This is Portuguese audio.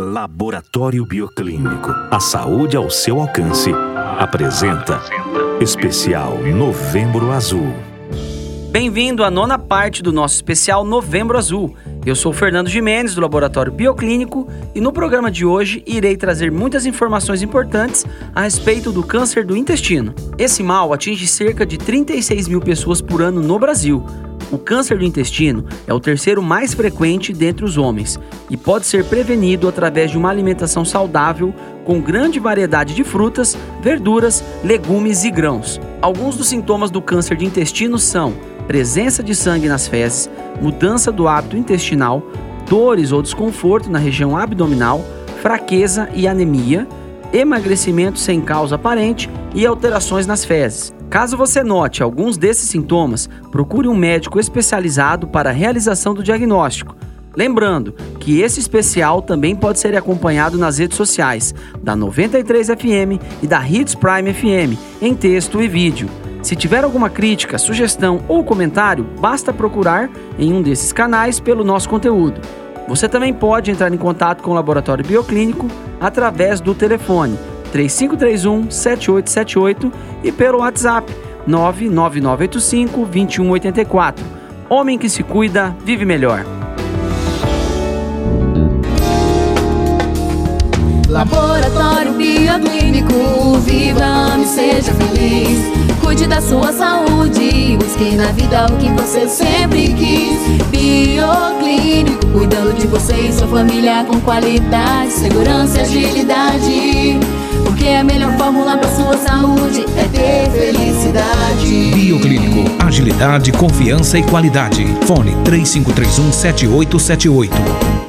Laboratório Bioclínico. A saúde ao seu alcance. Apresenta Especial Novembro Azul. Bem-vindo à nona parte do nosso especial Novembro Azul. Eu sou Fernando Jimenez, do Laboratório Bioclínico, e no programa de hoje irei trazer muitas informações importantes a respeito do câncer do intestino. Esse mal atinge cerca de 36 mil pessoas por ano no Brasil. O câncer do intestino é o terceiro mais frequente dentre os homens e pode ser prevenido através de uma alimentação saudável com grande variedade de frutas, verduras, legumes e grãos. Alguns dos sintomas do câncer de intestino são presença de sangue nas fezes, mudança do hábito intestinal, dores ou desconforto na região abdominal, fraqueza e anemia, emagrecimento sem causa aparente e alterações nas fezes. Caso você note alguns desses sintomas, procure um médico especializado para a realização do diagnóstico. Lembrando que esse especial também pode ser acompanhado nas redes sociais da 93 FM e da Hits Prime FM, em texto e vídeo. Se tiver alguma crítica, sugestão ou comentário, basta procurar em um desses canais pelo nosso conteúdo. Você também pode entrar em contato com o Laboratório Bioclínico através do telefone 3531 7878 e pelo WhatsApp 99985 2184. Homem que se cuida, vive melhor. Laboratório Bioclínico, viva, ame, seja feliz. Cuide da sua saúde, busque na vida o que você sempre quis. Bioclínico, cuidando de você e sua família com qualidade, segurança e agilidade. Porque a melhor fórmula para sua saúde é ter felicidade. Bioclínico, agilidade, confiança e qualidade. Fone 3531 7878.